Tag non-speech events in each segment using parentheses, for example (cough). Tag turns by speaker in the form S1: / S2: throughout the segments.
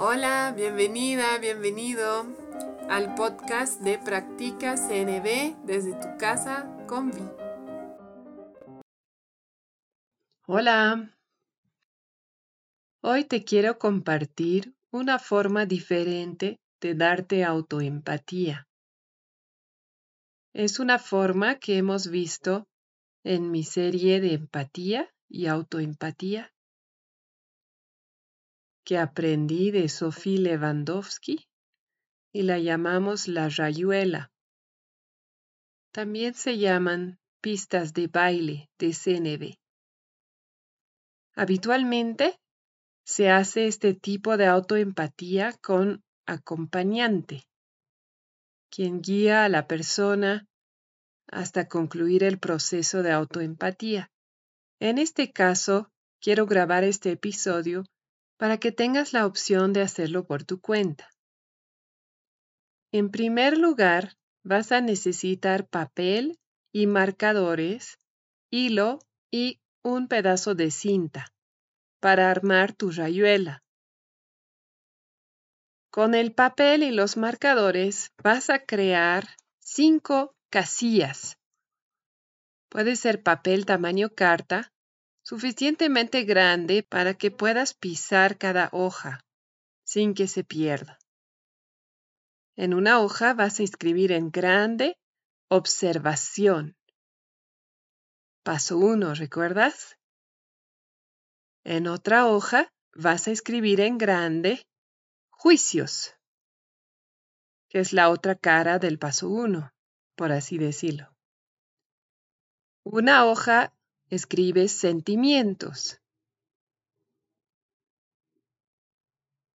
S1: Hola, bienvenida, bienvenido al podcast de Practica CNB desde tu casa con Vi.
S2: Hola. Hoy te quiero compartir una forma diferente de darte autoempatía. Es una forma que hemos visto en mi serie de empatía y autoempatía que aprendí de Sophie Lewandowski y la llamamos la rayuela. También se llaman pistas de baile de CNB. Habitualmente se hace este tipo de autoempatía con acompañante, quien guía a la persona hasta concluir el proceso de autoempatía. En este caso, quiero grabar este episodio para que tengas la opción de hacerlo por tu cuenta. En primer lugar, vas a necesitar papel y marcadores, hilo y un pedazo de cinta para armar tu rayuela. Con el papel y los marcadores vas a crear cinco casillas. Puede ser papel tamaño carta suficientemente grande para que puedas pisar cada hoja sin que se pierda. En una hoja vas a escribir en grande observación. Paso 1, ¿recuerdas? En otra hoja vas a escribir en grande juicios, que es la otra cara del paso 1, por así decirlo. Una hoja escribes sentimientos.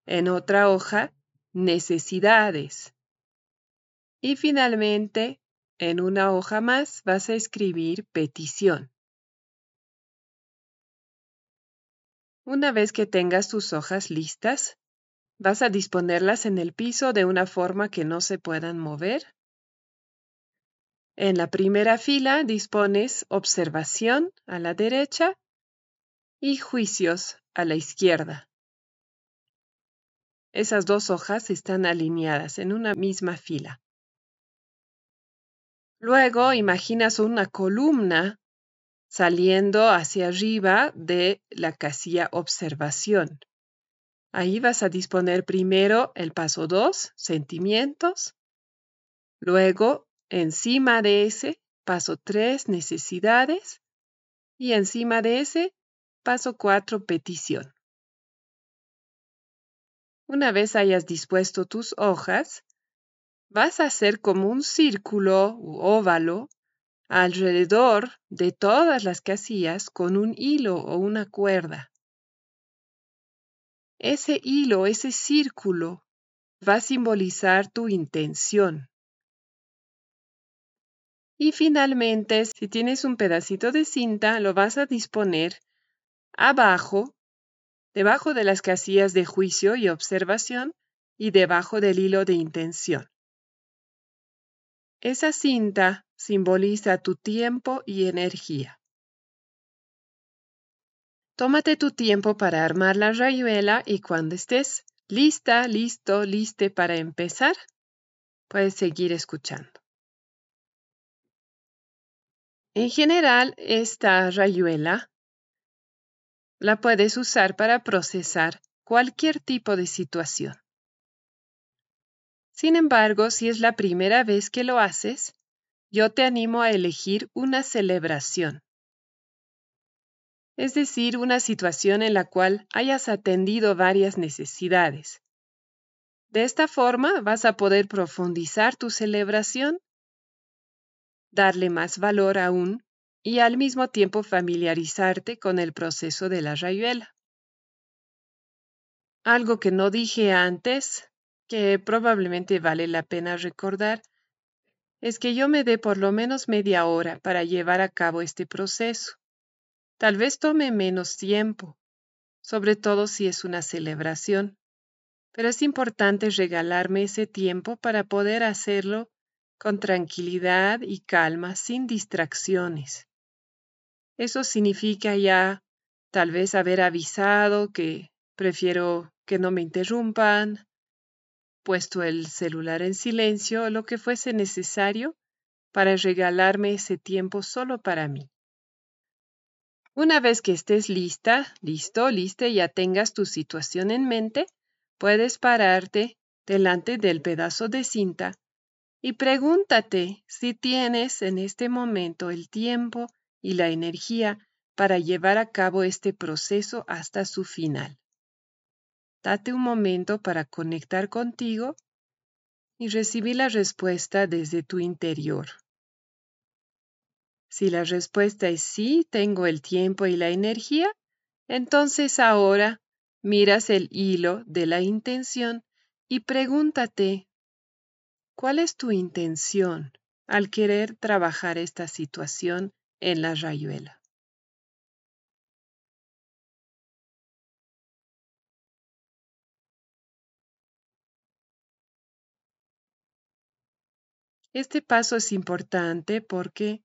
S2: En otra hoja, necesidades. Y finalmente, en una hoja más vas a escribir petición. Una vez que tengas tus hojas listas, vas a disponerlas en el piso de una forma que no se puedan mover en la primera fila dispones observación a la derecha y juicios a la izquierda. Esas dos hojas están alineadas en una misma fila. Luego imaginas una columna saliendo hacia arriba de la casilla observación. Ahí vas a disponer primero el paso 2, sentimientos, luego Encima de ese, paso 3, necesidades. Y encima de ese, paso 4, petición. Una vez hayas dispuesto tus hojas, vas a hacer como un círculo u óvalo alrededor de todas las casillas con un hilo o una cuerda. Ese hilo, ese círculo, va a simbolizar tu intención. Y finalmente, si tienes un pedacito de cinta, lo vas a disponer abajo, debajo de las casillas de juicio y observación y debajo del hilo de intención. Esa cinta simboliza tu tiempo y energía. Tómate tu tiempo para armar la rayuela y cuando estés lista, listo, liste para empezar, puedes seguir escuchando. En general, esta rayuela la puedes usar para procesar cualquier tipo de situación. Sin embargo, si es la primera vez que lo haces, yo te animo a elegir una celebración. Es decir, una situación en la cual hayas atendido varias necesidades. De esta forma vas a poder profundizar tu celebración darle más valor aún y al mismo tiempo familiarizarte con el proceso de la rayuela. Algo que no dije antes, que probablemente vale la pena recordar, es que yo me dé por lo menos media hora para llevar a cabo este proceso. Tal vez tome menos tiempo, sobre todo si es una celebración, pero es importante regalarme ese tiempo para poder hacerlo con tranquilidad y calma, sin distracciones. Eso significa ya tal vez haber avisado que prefiero que no me interrumpan, puesto el celular en silencio, lo que fuese necesario para regalarme ese tiempo solo para mí. Una vez que estés lista, listo, lista y ya tengas tu situación en mente, puedes pararte delante del pedazo de cinta y pregúntate si tienes en este momento el tiempo y la energía para llevar a cabo este proceso hasta su final. Date un momento para conectar contigo y recibir la respuesta desde tu interior. Si la respuesta es sí, tengo el tiempo y la energía, entonces ahora miras el hilo de la intención y pregúntate, ¿cuál es tu intención al querer trabajar esta situación en la rayuela? Este paso es importante porque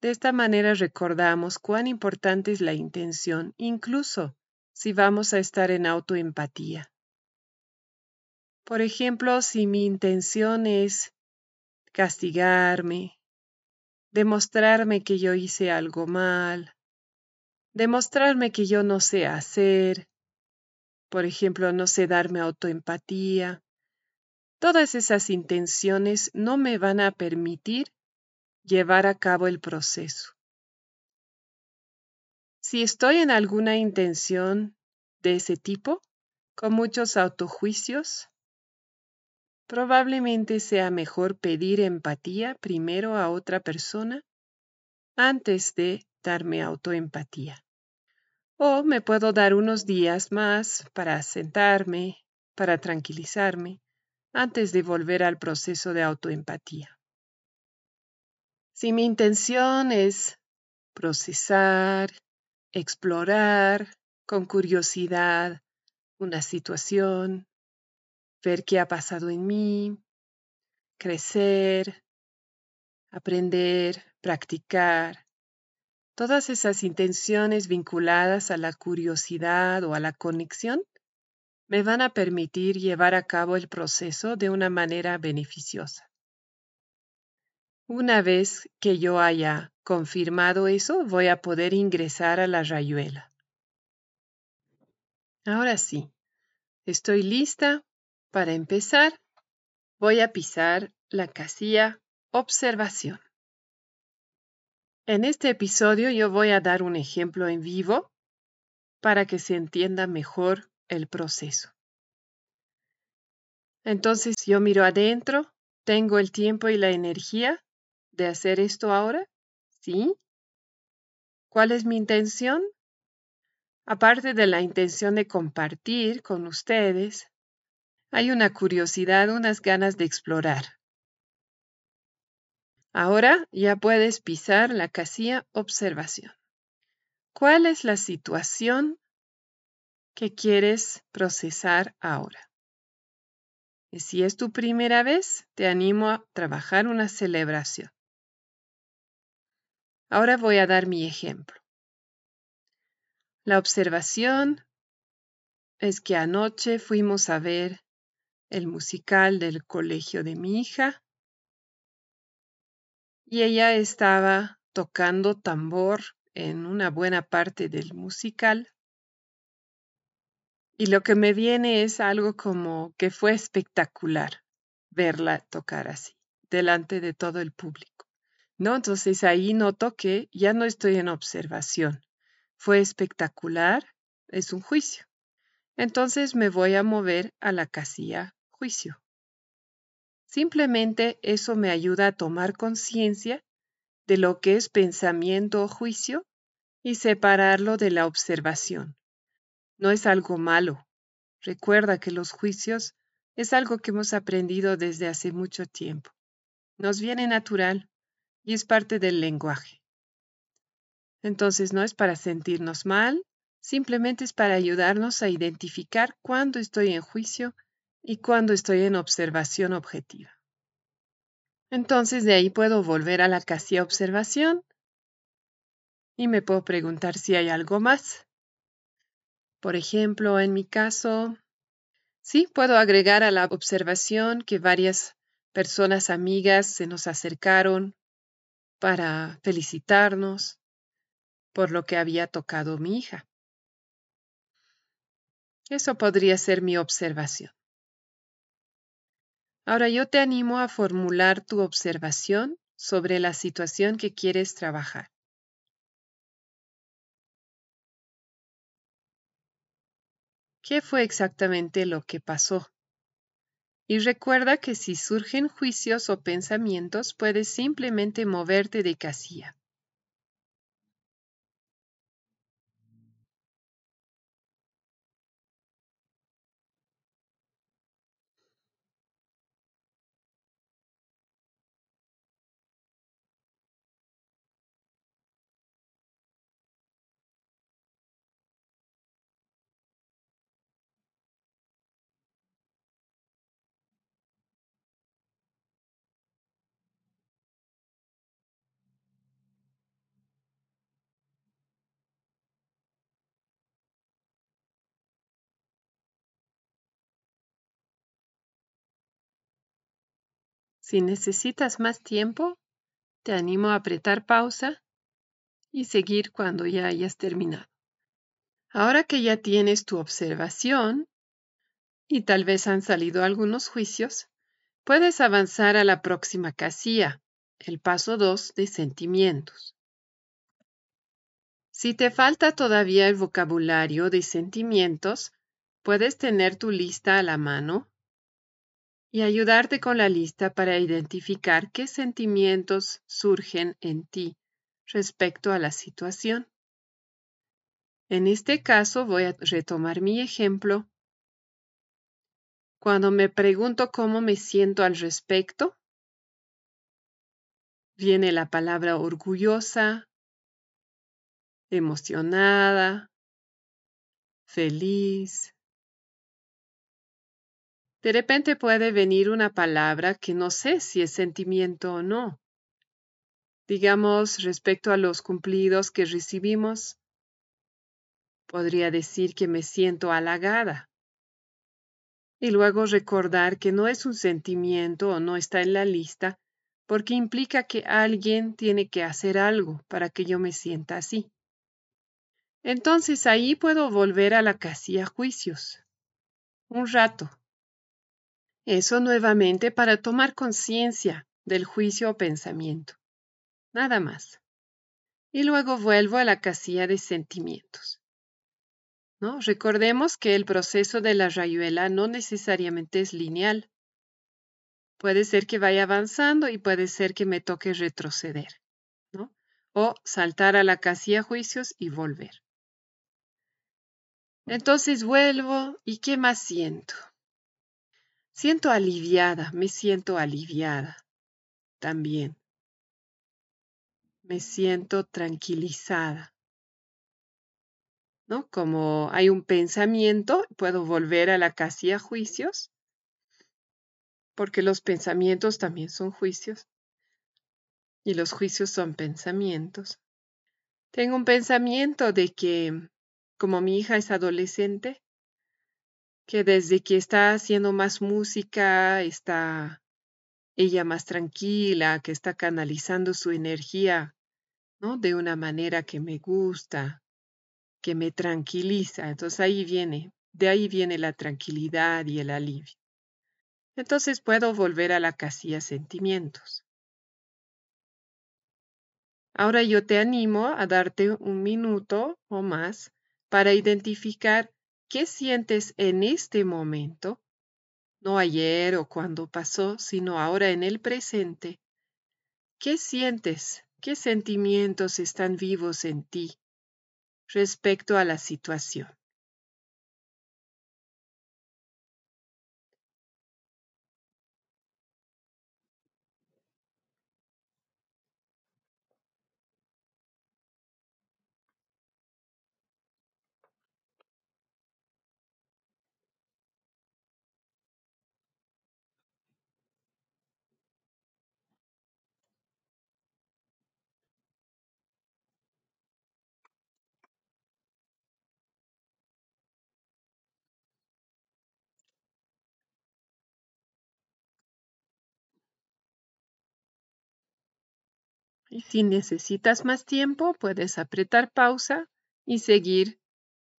S2: de esta manera recordamos cuán importante es la intención, incluso si vamos a estar en autoempatía. Por ejemplo, si mi intención es castigarme, demostrarme que yo hice algo mal, demostrarme que yo no sé hacer, por ejemplo, no sé darme autoempatía, Todas esas intenciones no me van a permitir llevar a cabo el proceso. Si estoy en alguna intención de ese tipo, con muchos autojuicios, probablemente sea mejor pedir empatía primero a otra persona antes de darme autoempatía. O me puedo dar unos días más para sentarme, para tranquilizarme antes de volver al proceso de autoempatía. Si mi intención es procesar, explorar con curiosidad una situación, ver qué ha pasado en mí, crecer, aprender, practicar, todas esas intenciones vinculadas a la curiosidad o a la conexión me van a permitir llevar a cabo el proceso de una manera beneficiosa. Una vez que yo haya confirmado eso, voy a poder ingresar a la rayuela. Ahora sí, estoy lista para empezar. Voy a pisar la casilla observación. En este episodio yo voy a dar un ejemplo en vivo para que se entienda mejor el proceso. Entonces yo miro adentro, ¿tengo el tiempo y la energía de hacer esto ahora? ¿Sí? ¿Cuál es mi intención? Aparte de la intención de compartir con ustedes, hay una curiosidad, unas ganas de explorar. Ahora ya puedes pisar la casilla observación. ¿Cuál es la situación que quieres procesar ahora. Y si es tu primera vez, te animo a trabajar una celebración. Ahora voy a dar mi ejemplo. La observación es que anoche fuimos a ver el musical del colegio de mi hija y ella estaba tocando tambor en una buena parte del musical y lo que me viene es algo como que fue espectacular verla tocar así, delante de todo el público. ¿No? Entonces ahí noto que ya no estoy en observación. Fue espectacular, es un juicio. Entonces me voy a mover a la casilla juicio. Simplemente eso me ayuda a tomar conciencia de lo que es pensamiento o juicio y separarlo de la observación no es algo malo. Recuerda que los juicios es algo que hemos aprendido desde hace mucho tiempo. Nos viene natural y es parte del lenguaje. Entonces no es para sentirnos mal, simplemente es para ayudarnos a identificar cuándo estoy en juicio y cuándo estoy en observación objetiva. Entonces de ahí puedo volver a la casilla observación y me puedo preguntar si hay algo más. Por ejemplo, en mi caso, sí puedo agregar a la observación que varias personas amigas se nos acercaron para felicitarnos por lo que había tocado mi hija. Eso podría ser mi observación. Ahora yo te animo a formular tu observación sobre la situación que quieres trabajar. ¿Qué fue exactamente lo que pasó? Y recuerda que si surgen juicios o pensamientos, puedes simplemente moverte de casilla. Si necesitas más tiempo, te animo a apretar pausa y seguir cuando ya hayas terminado. Ahora que ya tienes tu observación y tal vez han salido algunos juicios, puedes avanzar a la próxima casilla, el paso 2 de sentimientos. Si te falta todavía el vocabulario de sentimientos, puedes tener tu lista a la mano y ayudarte con la lista para identificar qué sentimientos surgen en ti respecto a la situación. En este caso voy a retomar mi ejemplo. Cuando me pregunto cómo me siento al respecto, viene la palabra orgullosa, emocionada, feliz, de repente puede venir una palabra que no sé si es sentimiento o no. Digamos, respecto a los cumplidos que recibimos, podría decir que me siento halagada. Y luego recordar que no es un sentimiento o no está en la lista, porque implica que alguien tiene que hacer algo para que yo me sienta así. Entonces ahí puedo volver a la casilla juicios. Un rato, eso nuevamente para tomar conciencia del juicio o pensamiento. Nada más. Y luego vuelvo a la casilla de sentimientos. ¿No? Recordemos que el proceso de la rayuela no necesariamente es lineal. Puede ser que vaya avanzando y puede ser que me toque retroceder. O saltar a la casilla juicios y volver. Entonces vuelvo y ¿qué más siento? Siento aliviada, me siento aliviada también. Me siento tranquilizada. ¿No? Como hay un pensamiento, puedo volver a la casilla juicios, porque los pensamientos también son juicios y los juicios son pensamientos. Tengo un pensamiento de que como mi hija es adolescente, que desde que está haciendo más música, está ella más tranquila, que está canalizando su energía, ¿no? De una manera que me gusta, que me tranquiliza. Entonces ahí viene, de ahí viene la tranquilidad y el alivio. Entonces puedo volver a la casilla sentimientos. Ahora yo te animo a darte un minuto o más para identificar ¿Qué sientes en este momento? No ayer o cuando pasó, sino ahora en el presente. ¿Qué sientes? ¿Qué sentimientos están vivos en ti respecto a la situación? Y si necesitas más tiempo, puedes apretar pausa y seguir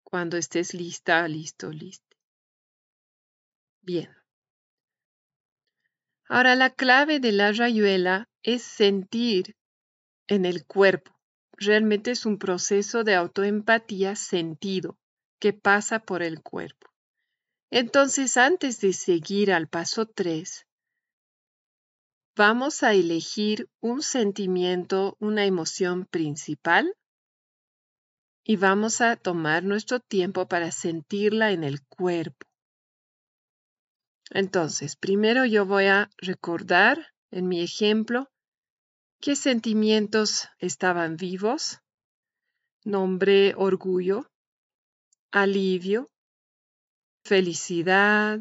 S2: cuando estés lista, listo, listo. Bien. Ahora la clave de la rayuela es sentir en el cuerpo. Realmente es un proceso de autoempatía sentido que pasa por el cuerpo. Entonces, antes de seguir al paso 3, vamos a elegir un sentimiento, una emoción principal y vamos a tomar nuestro tiempo para sentirla en el cuerpo. Entonces, primero yo voy a recordar en mi ejemplo qué sentimientos estaban vivos. Nombré orgullo, alivio, felicidad,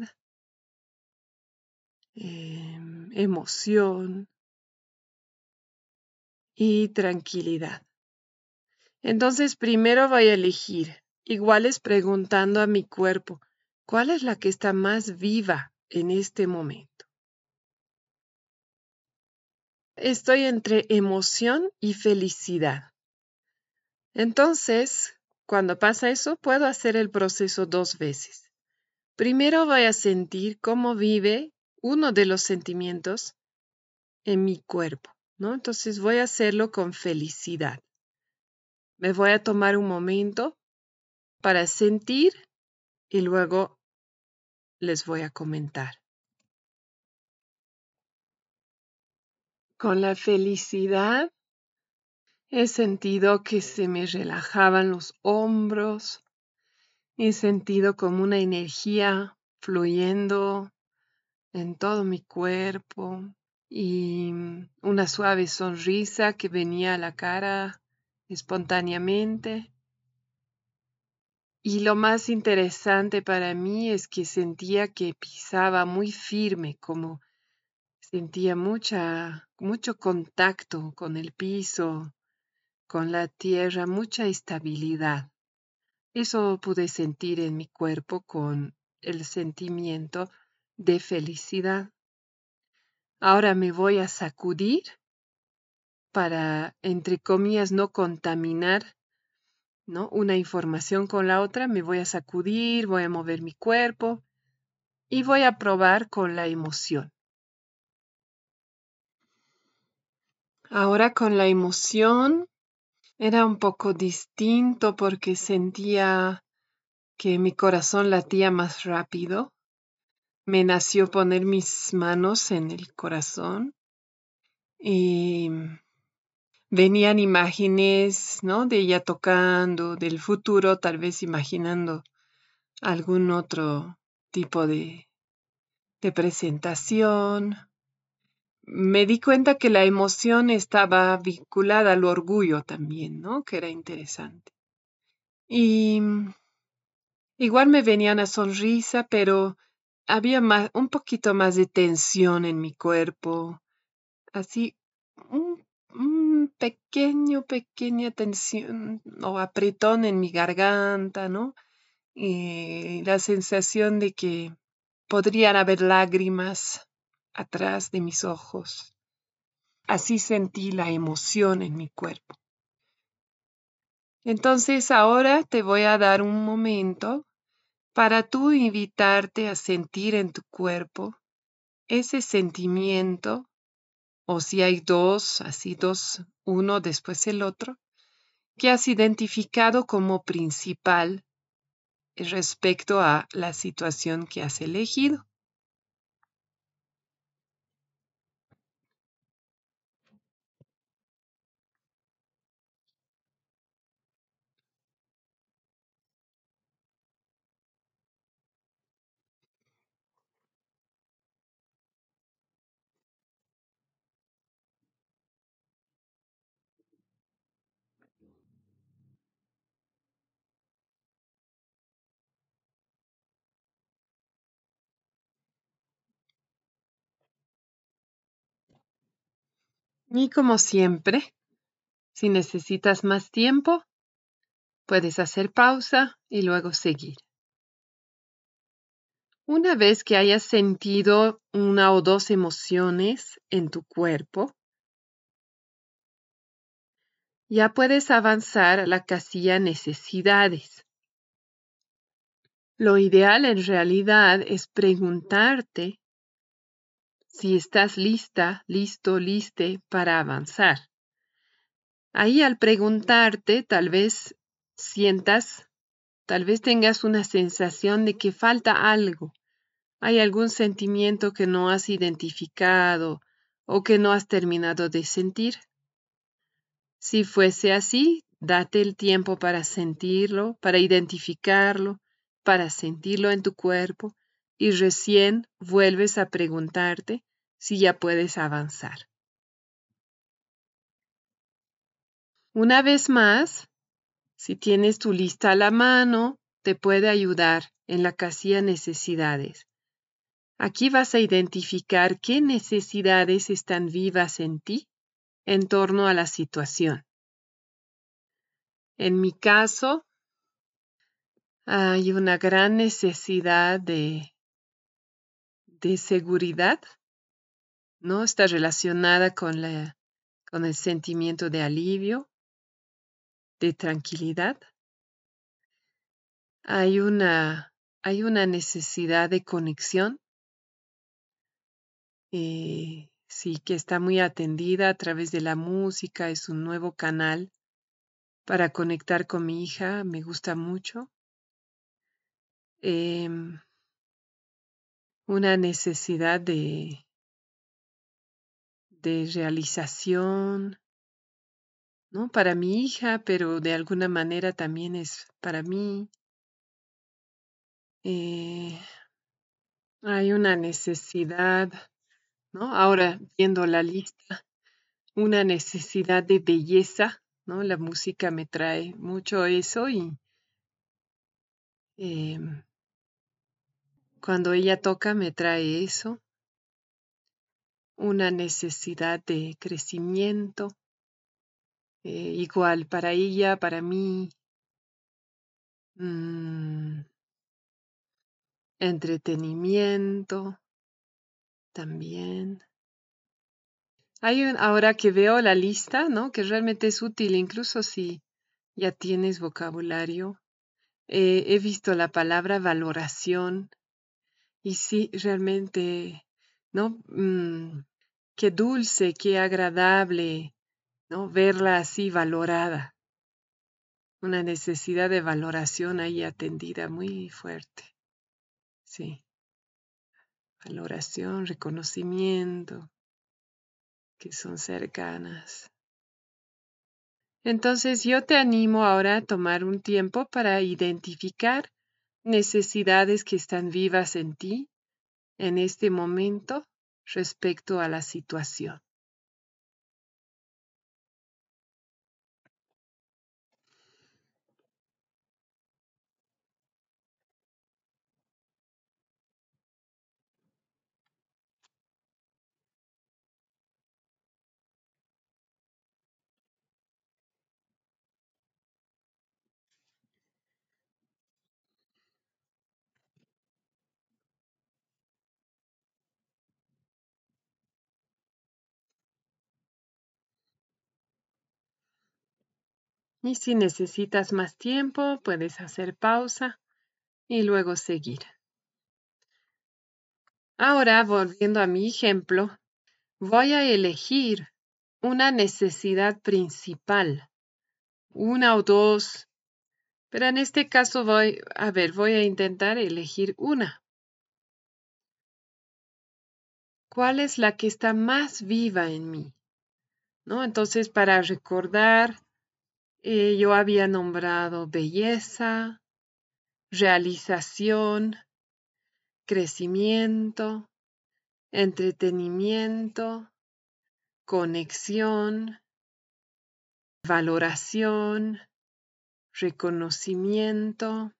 S2: em, emoción y tranquilidad. Entonces, primero voy a elegir, iguales preguntando a mi cuerpo, ¿cuál es la que está más viva en este momento? Estoy entre emoción y felicidad. Entonces, cuando pasa eso, puedo hacer el proceso dos veces. Primero voy a sentir cómo vive uno de los sentimientos en mi cuerpo, ¿no? Entonces voy a hacerlo con felicidad. Me voy a tomar un momento para sentir y luego les voy a comentar. Con la felicidad he sentido que se me relajaban los hombros, he sentido como una energía fluyendo en todo mi cuerpo y una suave sonrisa que venía a la cara espontáneamente. Y lo más interesante para mí es que sentía que pisaba muy firme, como sentía mucha, mucho contacto con el piso, con la tierra, mucha estabilidad. Eso pude sentir en mi cuerpo con el sentimiento de felicidad. Ahora me voy a sacudir para, entre comillas, no contaminar ¿no? una información con la otra, me voy a sacudir, voy a mover mi cuerpo y voy a probar con la emoción. Ahora con la emoción era un poco distinto porque sentía que mi corazón latía más rápido. Me nació poner mis manos en el corazón y venían imágenes, ¿no? De ella tocando, del futuro, tal vez imaginando algún otro tipo de, de presentación. Me di cuenta que la emoción estaba vinculada al orgullo también, ¿no? Que era interesante. Y igual me venía una sonrisa, pero había más, un poquito más de tensión en mi cuerpo, así un pequeño, pequeña tensión o apretón en mi garganta, ¿no? Y la sensación de que podrían haber lágrimas atrás de mis ojos. Así sentí la emoción en mi cuerpo. Entonces ahora te voy a dar un momento para tú invitarte a sentir en tu cuerpo ese sentimiento o si hay dos, así dos, uno después el otro, que has identificado como principal respecto a la situación que has elegido. Y como siempre, si necesitas más tiempo, puedes hacer pausa y luego seguir. Una vez que hayas sentido una o dos emociones en tu cuerpo, ya puedes avanzar a la casilla necesidades. Lo ideal en realidad es preguntarte si estás lista, listo, liste para avanzar. Ahí al preguntarte tal vez sientas, tal vez tengas una sensación de que falta algo, hay algún sentimiento que no has identificado o que no has terminado de sentir. Si fuese así, date el tiempo para sentirlo, para identificarlo, para sentirlo en tu cuerpo y recién vuelves a preguntarte si ya puedes avanzar. Una vez más, si tienes tu lista a la mano, te puede ayudar en la casilla necesidades. Aquí vas a identificar qué necesidades están vivas en ti en torno a la situación. En mi caso, hay una gran necesidad de, de seguridad, ¿no? Está relacionada con, la, con el sentimiento de alivio, de tranquilidad. Hay una, hay una necesidad de conexión. Eh, sí que está muy atendida a través de la música, es un nuevo canal para conectar con mi hija, me gusta mucho. Em, una necesidad de, de realización, ¿no? Para mi hija, pero de alguna manera también es para mí. Eh, hay una necesidad Ahora, viendo la lista, una necesidad de belleza, ¿no? La música me trae mucho eso y em, cuando ella toca me trae eso. Una necesidad de crecimiento, eh, igual para ella, para mí. Mm, entretenimiento también. Hay un, ahora que veo la lista, ¿no? Que realmente es útil, incluso si ya tienes vocabulario. Eh, he visto la palabra valoración y sí, realmente, ¿no? Mm, qué dulce, qué agradable, ¿no? Verla así valorada. Una necesidad de valoración ahí atendida muy fuerte. Sí valoración, reconocimiento, que son cercanas. Entonces yo te animo ahora a tomar un tiempo para identificar necesidades que están vivas en ti en este momento respecto a la situación. Y si necesitas más tiempo, puedes hacer pausa y luego seguir. Ahora, volviendo a mi ejemplo, voy a elegir una necesidad principal, una o dos, pero en este caso voy, a ver, voy a intentar elegir una. ¿Cuál es la que está más viva en mí? ¿No? Entonces, para recordar eh, yo había nombrado belleza, realización, crecimiento, entretenimiento, conexión, valoración, reconocimiento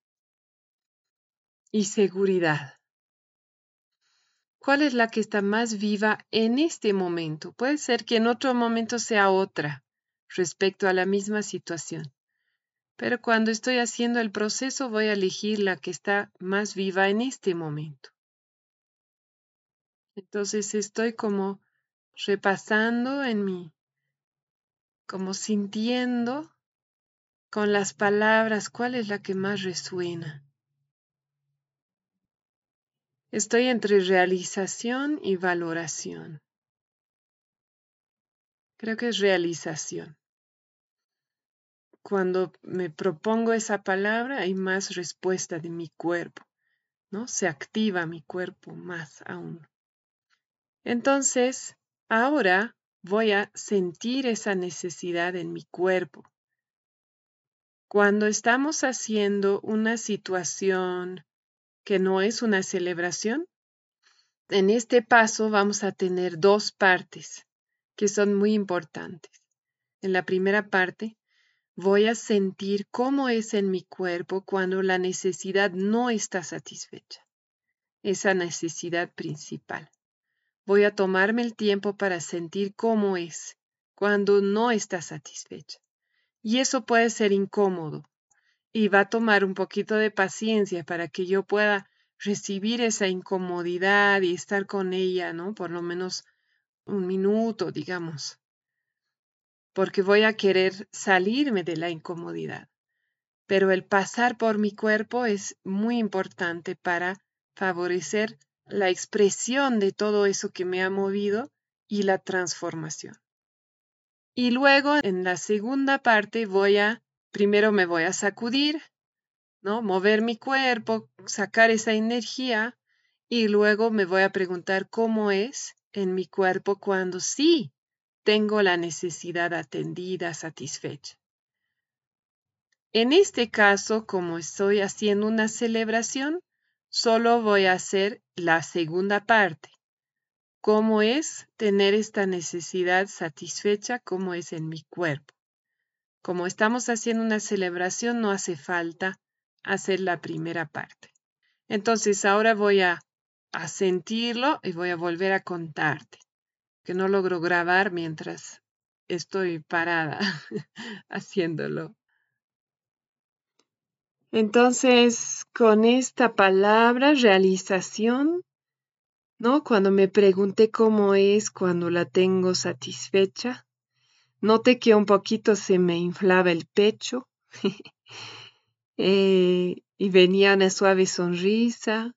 S2: y seguridad. ¿Cuál es la que está más viva en este momento? Puede ser que en otro momento sea otra respecto a la misma situación. Pero cuando estoy haciendo el proceso voy a elegir la que está más viva en este momento. Entonces estoy como repasando en mi como sintiendo con las palabras cuál es la que más resuena. Estoy entre realización y valoración. Creo que es realización. Cuando me propongo esa palabra hay más respuesta de mi cuerpo, ¿no? Se activa mi cuerpo más aún. Entonces, ahora voy a sentir esa necesidad en mi cuerpo. Cuando estamos haciendo una situación que no es una celebración, en este paso vamos a tener dos partes que son muy importantes. En la primera parte, voy a sentir cómo es en mi cuerpo cuando la necesidad no está satisfecha, esa necesidad principal. Voy a tomarme el tiempo para sentir cómo es cuando no está satisfecha. Y eso puede ser incómodo y va a tomar un poquito de paciencia para que yo pueda recibir esa incomodidad y estar con ella, ¿no? Por lo menos un minuto, digamos, porque voy a querer salirme de la incomodidad. Pero el pasar por mi cuerpo es muy importante para favorecer la expresión de todo eso que me ha movido y la transformación. Y luego en la segunda parte voy a, primero me voy a sacudir, ¿no? Mover mi cuerpo, sacar esa energía y luego me voy a preguntar cómo es en mi cuerpo cuando sí tengo la necesidad atendida, satisfecha. En este caso, como estoy haciendo una celebración, solo voy a hacer la segunda parte. ¿Cómo es tener esta necesidad satisfecha? ¿Cómo es en mi cuerpo? Como estamos haciendo una celebración, no hace falta hacer la primera parte. Entonces, ahora voy a a sentirlo y voy a volver a contarte, que no logro grabar mientras estoy parada (laughs) haciéndolo. Entonces, con esta palabra, realización, ¿no? Cuando me pregunté cómo es cuando la tengo satisfecha, noté que un poquito se me inflaba el pecho (laughs) eh, y venía una suave sonrisa,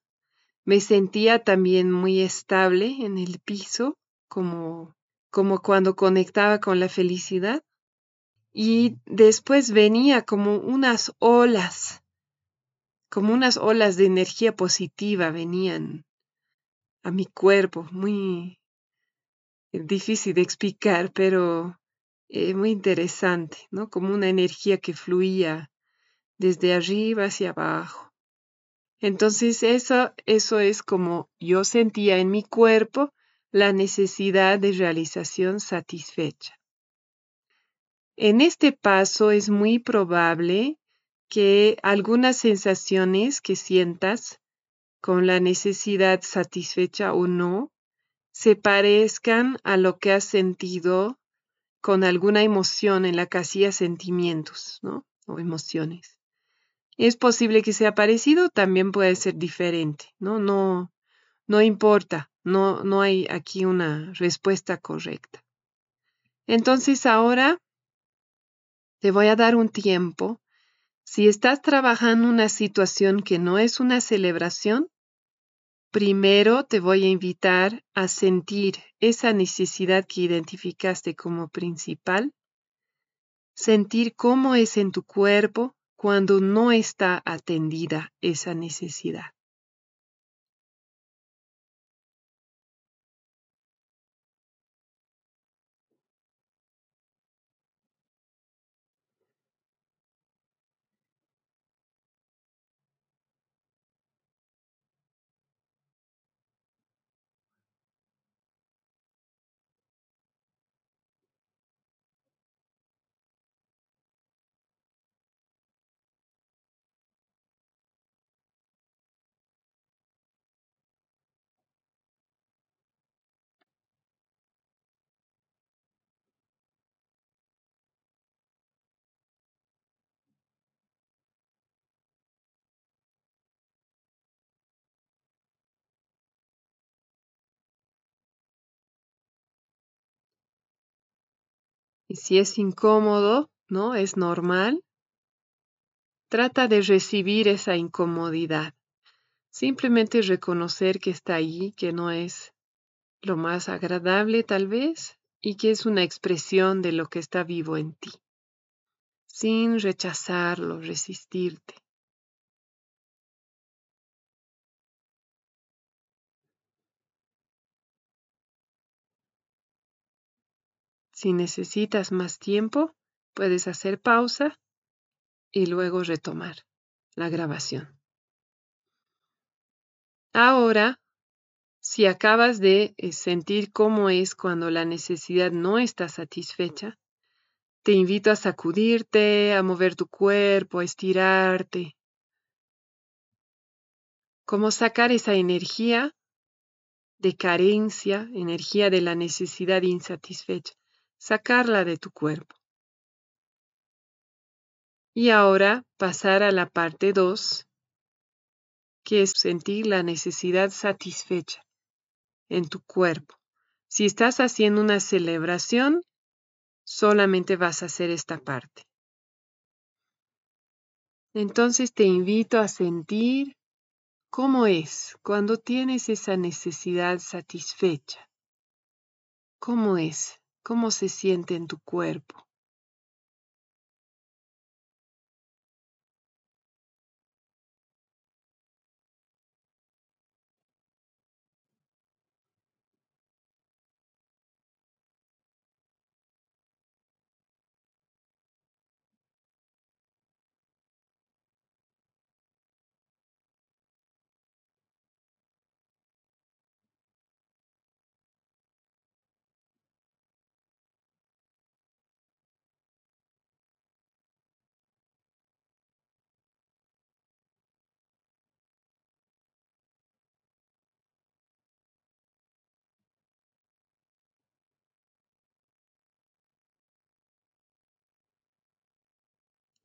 S2: me sentía también muy estable en el piso, como, como cuando conectaba con la felicidad. Y después venía como unas olas, como unas olas de energía positiva venían a mi cuerpo, muy difícil de explicar, pero eh, muy interesante, ¿no? Como una energía que fluía desde arriba hacia abajo. Entonces eso, eso es como yo sentía en mi cuerpo la necesidad de realización satisfecha. En este paso es muy probable que algunas sensaciones que sientas con la necesidad satisfecha o no se parezcan a lo que has sentido con alguna emoción en la casilla sentimientos, ¿no? O emociones. Es posible que sea parecido, también puede ser diferente, ¿no? No, no importa, no, no hay aquí una respuesta correcta. Entonces ahora te voy a dar un tiempo. Si estás trabajando una situación que no es una celebración, primero te voy a invitar a sentir esa necesidad que identificaste como principal, sentir cómo es en tu cuerpo, cuando no está atendida esa necesidad. Y si es incómodo, ¿no? Es normal. Trata de recibir esa incomodidad. Simplemente reconocer que está ahí, que no es lo más agradable tal vez, y que es una expresión de lo que está vivo en ti, sin rechazarlo, resistirte. Si necesitas más tiempo, puedes hacer pausa y luego retomar la grabación. Ahora, si acabas de eh, sentir cómo es cuando la necesidad no está satisfecha, te invito a sacudirte, a mover tu cuerpo, a estirarte. Cómo sacar esa energía de carencia, energía de la necesidad insatisfecha sacarla de tu cuerpo. Y ahora pasar a la parte 2, que es sentir la necesidad satisfecha en tu cuerpo. Si estás haciendo una celebración, solamente vas a hacer esta parte. Entonces te invito a sentir cómo es cuando tienes esa necesidad satisfecha. ¿Cómo es? Cómo se siente en tu cuerpo.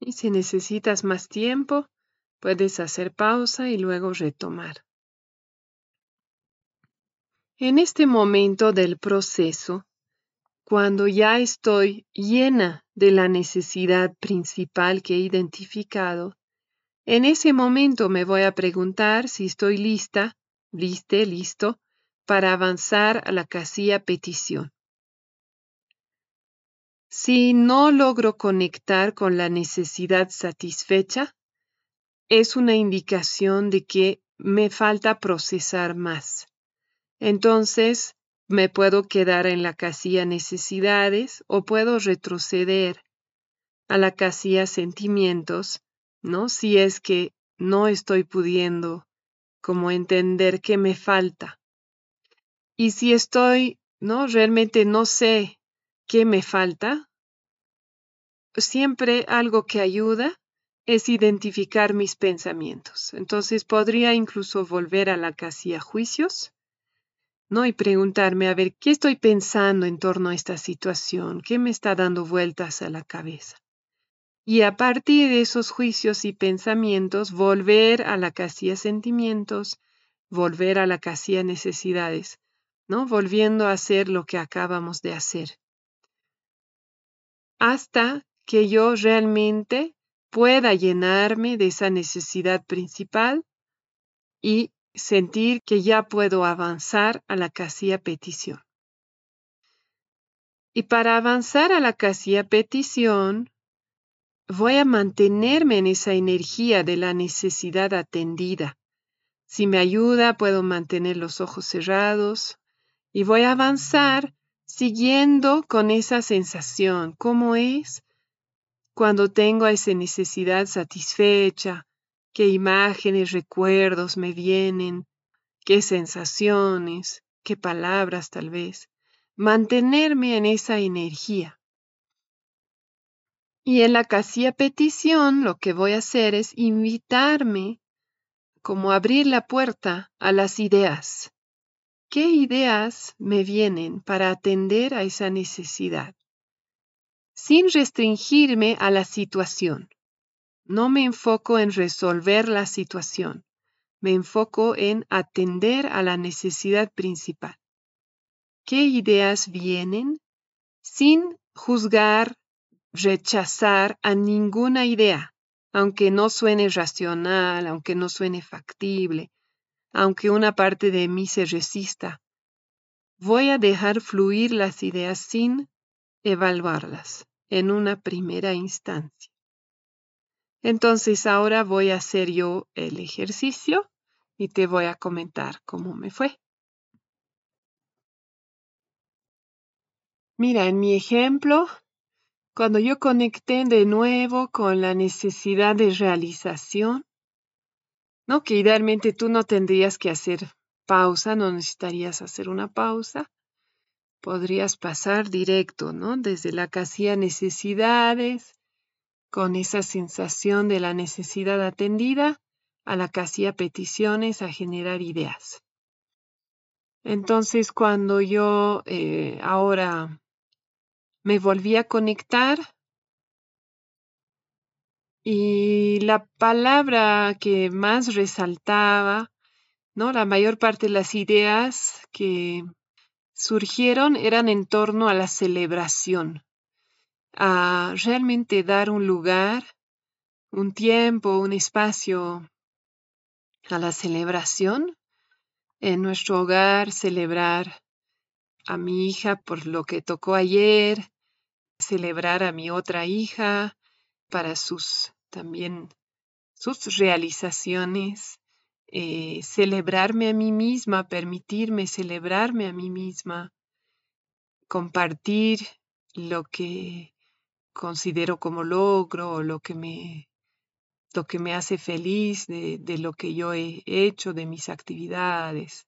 S2: Y si necesitas más tiempo, puedes hacer pausa y luego retomar. En este momento del proceso, cuando ya estoy llena de la necesidad principal que he identificado, en ese momento me voy a preguntar si estoy lista, liste, listo, para avanzar a la casilla petición. Si no logro conectar con la necesidad satisfecha, es una indicación de que me falta procesar más. Entonces, me puedo quedar en la casilla necesidades o puedo retroceder a la casilla sentimientos, ¿no? Si es que no estoy pudiendo como entender qué me falta. Y si estoy, ¿no? Realmente no sé ¿Qué me falta? Siempre algo que ayuda es identificar mis pensamientos. Entonces podría incluso volver a la casilla juicios, ¿no? Y preguntarme, a ver, ¿qué estoy pensando en torno a esta situación? ¿Qué me está dando vueltas a la cabeza? Y a partir de esos juicios y pensamientos, volver a la casilla sentimientos, volver a la casilla necesidades, ¿no? Volviendo a hacer lo que acabamos de hacer hasta que yo realmente pueda llenarme de esa necesidad principal y sentir que ya puedo avanzar a la casilla petición. Y para avanzar a la casilla petición, voy a mantenerme en esa energía de la necesidad atendida. Si me ayuda, puedo mantener los ojos cerrados y voy a avanzar siguiendo con esa sensación, cómo es cuando tengo esa necesidad satisfecha, qué imágenes, recuerdos me vienen, qué sensaciones, qué palabras tal vez, mantenerme en esa energía. Y en la casilla petición lo que voy a hacer es invitarme como abrir la puerta a las ideas, ¿Qué ideas me vienen para atender a esa necesidad? Sin restringirme a la situación. No me enfoco en resolver la situación, me enfoco en atender a la necesidad principal. ¿Qué ideas vienen sin juzgar, rechazar a ninguna idea, aunque no suene racional, aunque no suene factible, aunque una parte de mí se resista. Voy a dejar fluir las ideas sin evaluarlas en una primera instancia. Entonces ahora voy a hacer yo el ejercicio y te voy a comentar cómo me fue. Mira, en mi ejemplo, cuando yo conecté de nuevo con la necesidad de realización, ¿no? Que idealmente tú no tendrías que hacer pausa, no necesitarías hacer una pausa. Podrías pasar directo, ¿no? Desde la casilla necesidades, con esa sensación de la necesidad atendida, a la casilla peticiones, a generar ideas. Entonces, cuando yo eh, ahora me volví a conectar y la palabra que más resaltaba, ¿no? La mayor parte de las ideas que surgieron eran en torno a la celebración, a realmente dar un lugar, un tiempo, un espacio a la celebración en nuestro hogar, celebrar a mi hija por lo que tocó ayer, celebrar a mi otra hija para sus también sus realizaciones, eh, celebrarme a mí misma, permitirme celebrarme a mí misma, compartir lo que considero como logro o lo que me, lo que me hace feliz de, de lo que yo he hecho, de mis actividades.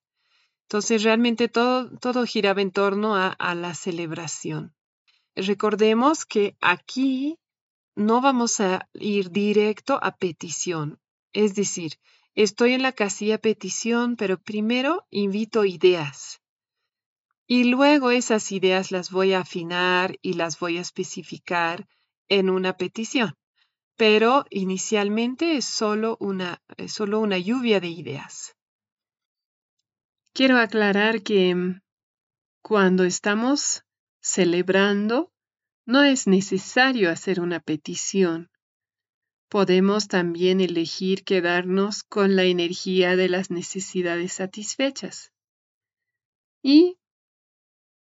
S2: Entonces realmente todo, todo giraba en torno a, la celebración. Recordemos que aquí no vamos a ir directo a petición. Es decir, estoy en la casilla petición, pero primero invito ideas. Y luego esas ideas las voy a afinar y las voy a especificar en una petición. Pero inicialmente es solo una, solo una lluvia de ideas. Quiero aclarar que mm, cuando estamos celebrando, no es necesario hacer una petición. Podemos también elegir quedarnos con la energía de las necesidades satisfechas. Y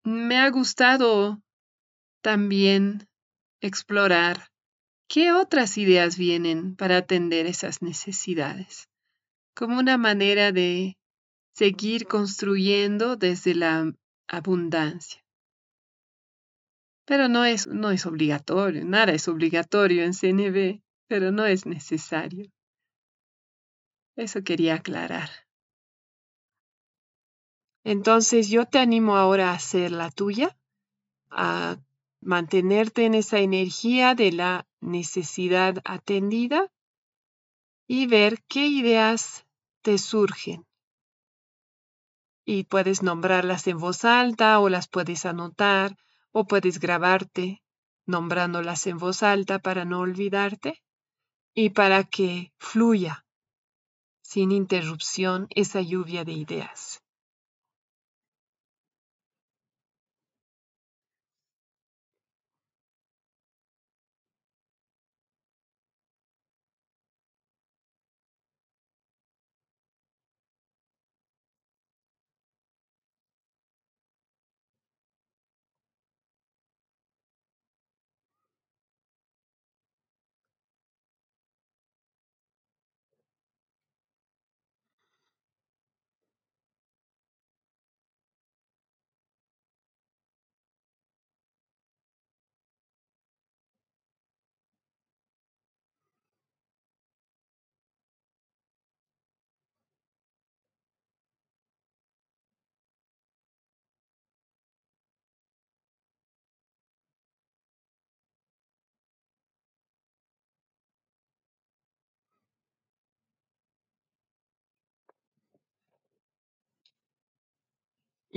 S2: me ha gustado también explorar qué otras ideas vienen para atender esas necesidades, como una manera de seguir construyendo desde la abundancia. Pero no es, no es obligatorio, nada es obligatorio en CNB, pero no es necesario. Eso quería aclarar. Entonces yo te animo ahora a hacer la tuya, a mantenerte en esa energía de la necesidad atendida y ver qué ideas te surgen y puedes nombrarlas en voz alta o las puedes anotar o puedes grabarte nombrándolas en voz alta para no olvidarte y para que fluya sin interrupción esa lluvia de ideas.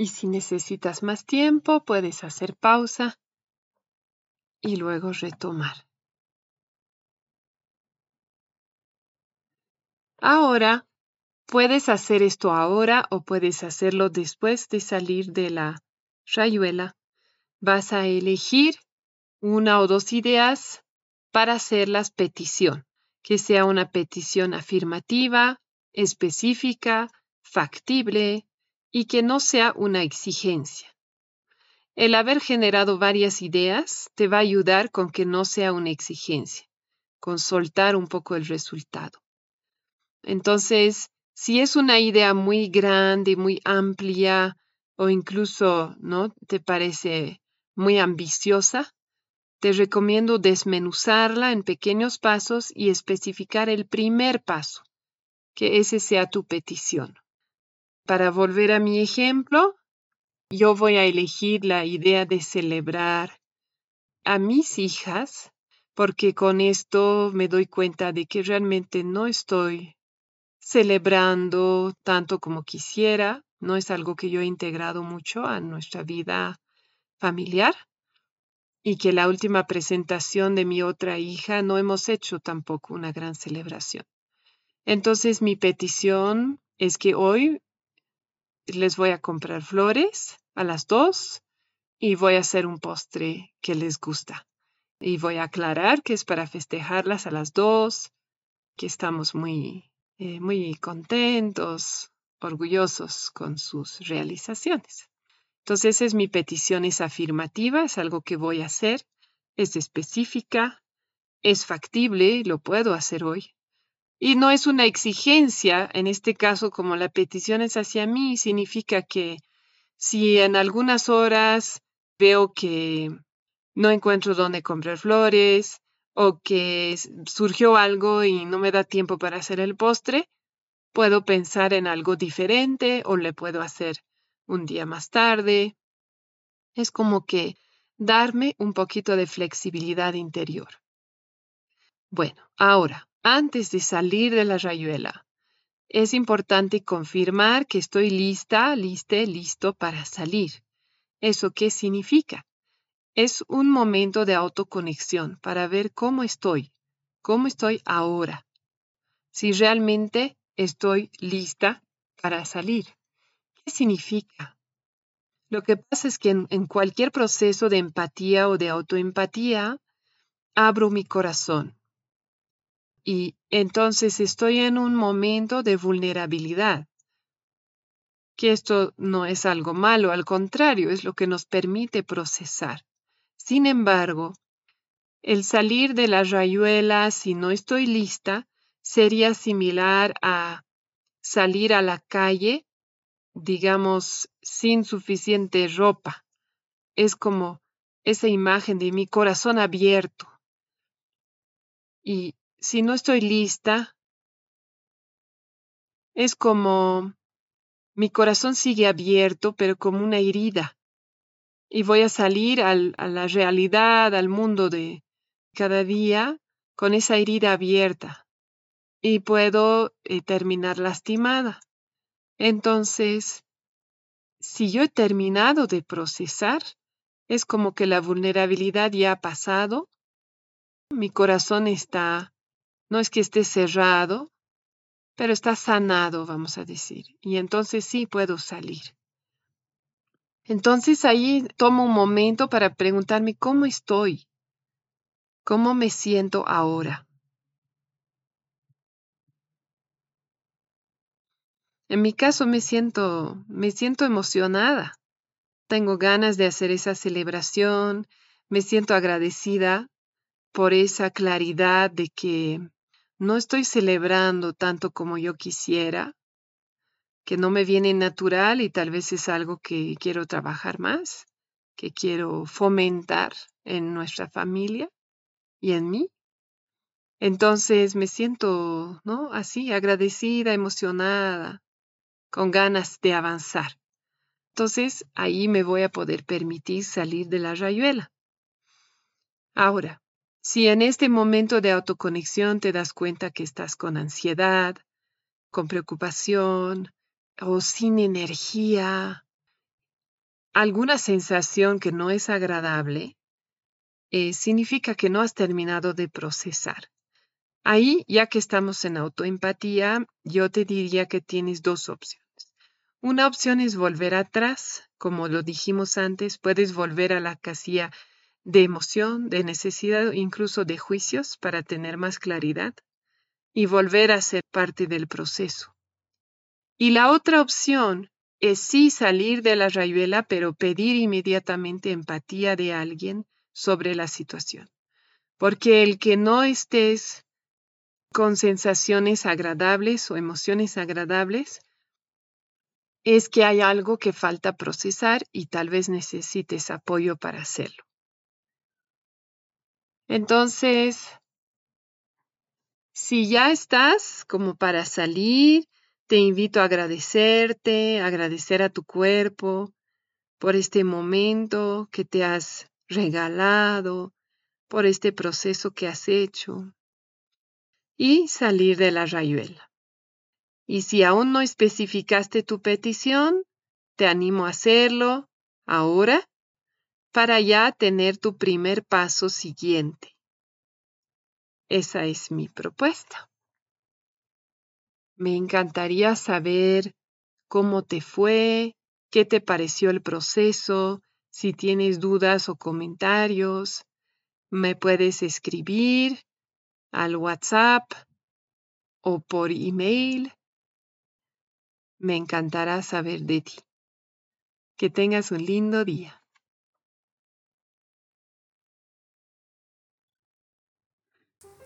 S2: Y si necesitas más tiempo, puedes hacer pausa y luego retomar. Ahora, puedes hacer esto ahora o puedes hacerlo después de salir de la rayuela. Vas a elegir una o dos ideas para hacerlas petición, que sea una petición afirmativa, específica, factible y que no sea una exigencia. El haber generado varias ideas te va a ayudar con que no sea una exigencia, con soltar un poco el resultado. Entonces, si es una idea muy grande, muy amplia o incluso, ¿no? te parece muy ambiciosa, te recomiendo desmenuzarla en pequeños pasos y especificar el primer paso, que ese sea tu petición. Para volver a mi ejemplo, yo voy a elegir la idea de celebrar a mis hijas porque con esto me doy cuenta de que realmente no estoy celebrando tanto como quisiera, no es algo que yo he integrado mucho a nuestra vida familiar y que la última presentación de mi otra hija no hemos hecho tampoco una gran celebración. Entonces mi petición es que hoy les voy a comprar flores a las dos y voy a hacer un postre que les gusta. Y voy a aclarar que es para festejarlas a las dos, que estamos muy, eh, muy contentos, orgullosos con sus realizaciones. Entonces, es mi petición, es afirmativa, es algo que voy a hacer, es específica, es factible, lo puedo hacer hoy. Y no es una exigencia, en este caso, como la petición es hacia mí, significa que si en algunas horas veo que no encuentro dónde comprar flores o que surgió algo y no me da tiempo para hacer el postre, puedo pensar en algo diferente o le puedo hacer un día más tarde. Es como que darme un poquito de flexibilidad interior. Bueno, ahora, antes de salir de la rayuela. Es importante confirmar que estoy lista, liste, listo para salir. ¿Eso qué significa? Es un momento de autoconexión para ver cómo estoy, cómo estoy ahora, si realmente estoy lista para salir. ¿Qué significa? Lo que pasa es que en, en cualquier proceso de empatía o de autoempatía, abro mi corazón y entonces estoy en un momento de vulnerabilidad. Que esto no es algo malo, al contrario, es lo que nos permite procesar. Sin embargo, el salir de la rayuela si no estoy lista sería similar a salir a la calle, digamos, sin suficiente ropa. Es como esa imagen de mi corazón abierto. Y si no estoy lista, es como mi corazón sigue abierto, pero como una herida. Y voy a salir a la realidad, al mundo de cada día, con esa herida abierta. Y puedo eh, terminar lastimada. Entonces, si yo he terminado de procesar, es como que la vulnerabilidad ya ha pasado, mi corazón está no es que esté cerrado, pero está sanado, vamos a decir. Y entonces sí puedo salir. Entonces ahí tomo un momento para preguntarme cómo estoy, cómo me siento ahora. En mi caso me siento, me siento emocionada. Tengo ganas de hacer esa celebración, me siento agradecida por esa claridad de que no estoy celebrando tanto como yo quisiera, que no me viene natural y tal vez es algo que quiero trabajar más, que quiero fomentar en nuestra familia y en mí. Entonces me siento, ¿no? Así, agradecida, emocionada, con ganas de avanzar. Entonces ahí me voy a poder permitir salir de la rayuela. Ahora, si en este momento de autoconexión te das cuenta que estás con ansiedad, con preocupación o sin energía, alguna sensación que no es agradable, eh, significa que no has terminado de procesar. Ahí, ya que estamos en autoempatía, yo te diría que tienes dos opciones. Una opción es volver atrás, como lo dijimos antes, puedes volver a la casilla de emoción, de necesidad, incluso de juicios para tener más claridad y volver a ser parte del proceso. Y la otra opción es sí salir de la rayuela, pero pedir inmediatamente empatía de alguien sobre la situación. Porque el que no estés con sensaciones agradables o emociones agradables es que hay algo que falta procesar y tal vez necesites apoyo para hacerlo. Entonces, si ya estás como para salir, te invito a agradecerte, agradecer a tu cuerpo por este momento que te has regalado, por este proceso que has hecho y salir de la rayuela. Y si aún no especificaste tu petición, te animo a hacerlo ahora para ya tener tu primer paso siguiente. Esa es mi propuesta. Me encantaría saber cómo te fue, qué te pareció el proceso, si tienes dudas o comentarios. Me puedes escribir al WhatsApp o por email. Me encantará saber de ti. Que tengas un lindo día.